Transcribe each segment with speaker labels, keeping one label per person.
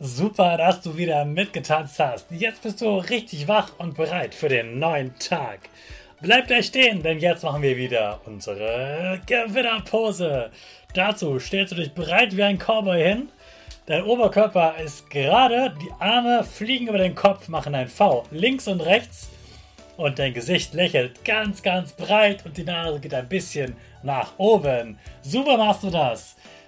Speaker 1: Super, dass du wieder mitgetanzt hast. Jetzt bist du richtig wach und bereit für den neuen Tag. Bleib gleich stehen, denn jetzt machen wir wieder unsere Gewinnerpose. Dazu stellst du dich bereit wie ein Cowboy hin. Dein Oberkörper ist gerade, die Arme fliegen über den Kopf, machen ein V links und rechts und dein Gesicht lächelt ganz, ganz breit und die Nase geht ein bisschen nach oben. Super machst du das.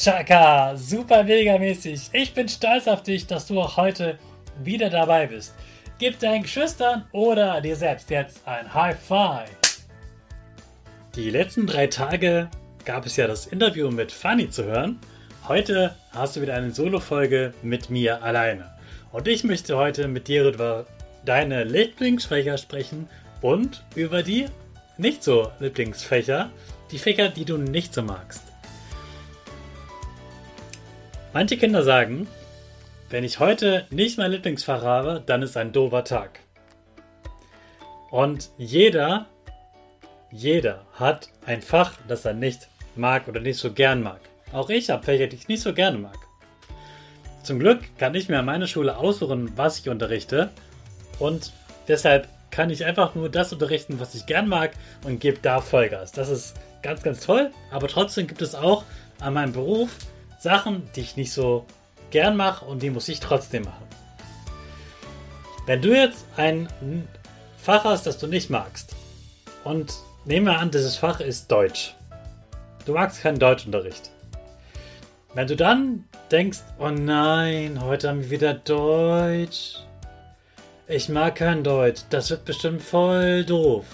Speaker 1: Chaka, super mega mäßig. Ich bin stolz auf dich, dass du auch heute wieder dabei bist. Gib deinen Geschwistern oder dir selbst jetzt ein High Five. Die letzten drei Tage gab es ja das Interview mit Fanny zu hören. Heute hast du wieder eine Solo-Folge mit mir alleine. Und ich möchte heute mit dir über deine Lieblingsfächer sprechen und über die nicht so Lieblingsfächer, die Fächer, die du nicht so magst. Manche Kinder sagen, wenn ich heute nicht mein Lieblingsfach habe, dann ist ein doofer Tag. Und jeder, jeder hat ein Fach, das er nicht mag oder nicht so gern mag. Auch ich habe Fächer, die ich nicht so gerne mag. Zum Glück kann ich mir an meiner Schule aussuchen, was ich unterrichte. Und deshalb kann ich einfach nur das unterrichten, was ich gern mag und gebe da Vollgas. Das ist ganz, ganz toll. Aber trotzdem gibt es auch an meinem Beruf Sachen, die ich nicht so gern mache und die muss ich trotzdem machen. Wenn du jetzt ein Fach hast, das du nicht magst und nehmen wir an, dieses Fach ist Deutsch. Du magst keinen Deutschunterricht. Wenn du dann denkst, oh nein, heute haben wir wieder Deutsch. Ich mag kein Deutsch, das wird bestimmt voll doof.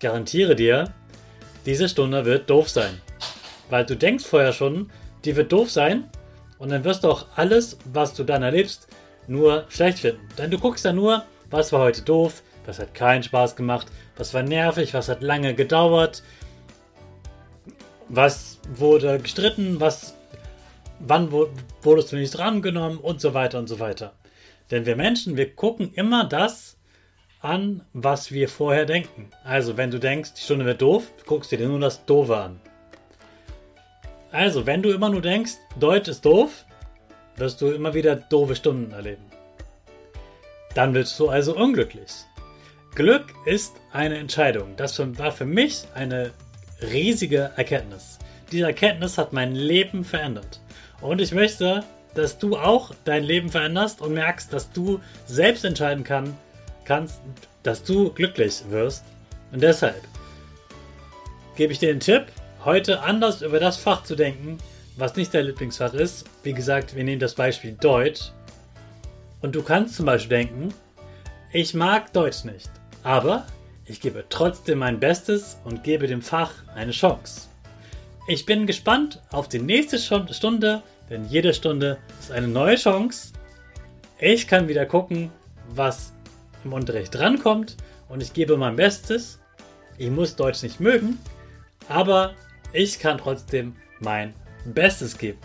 Speaker 1: Garantiere dir, diese Stunde wird doof sein. Weil du denkst vorher schon, die wird doof sein und dann wirst du auch alles, was du dann erlebst, nur schlecht finden. Denn du guckst dann nur, was war heute doof, was hat keinen Spaß gemacht, was war nervig, was hat lange gedauert, was wurde gestritten, was, wann wurdest du nicht drangenommen und so weiter und so weiter. Denn wir Menschen, wir gucken immer das an, was wir vorher denken. Also, wenn du denkst, die Stunde wird doof, guckst du dir nur das Doofe an. Also, wenn du immer nur denkst, Deutsch ist doof, wirst du immer wieder doofe Stunden erleben. Dann wirst du also unglücklich. Glück ist eine Entscheidung. Das war für mich eine riesige Erkenntnis. Diese Erkenntnis hat mein Leben verändert. Und ich möchte, dass du auch dein Leben veränderst und merkst, dass du selbst entscheiden kann, kannst, dass du glücklich wirst. Und deshalb gebe ich dir den Tipp, heute anders über das Fach zu denken, was nicht dein Lieblingsfach ist. Wie gesagt, wir nehmen das Beispiel Deutsch. Und du kannst zum Beispiel denken, ich mag Deutsch nicht, aber ich gebe trotzdem mein Bestes und gebe dem Fach eine Chance. Ich bin gespannt auf die nächste Stunde, denn jede Stunde ist eine neue Chance. Ich kann wieder gucken, was im Unterricht drankommt und ich gebe mein Bestes. Ich muss Deutsch nicht mögen, aber ich kann trotzdem mein Bestes geben.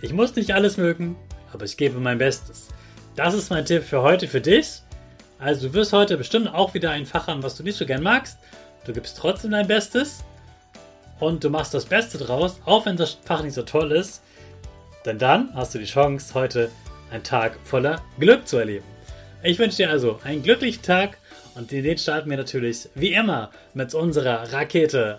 Speaker 1: Ich muss nicht alles mögen, aber ich gebe mein Bestes. Das ist mein Tipp für heute für dich. Also du wirst heute bestimmt auch wieder ein Fach haben, was du nicht so gern magst. Du gibst trotzdem dein Bestes und du machst das Beste draus, auch wenn das Fach nicht so toll ist. Denn dann hast du die Chance, heute einen Tag voller Glück zu erleben. Ich wünsche dir also einen glücklichen Tag und den starten wir natürlich wie immer mit unserer Rakete.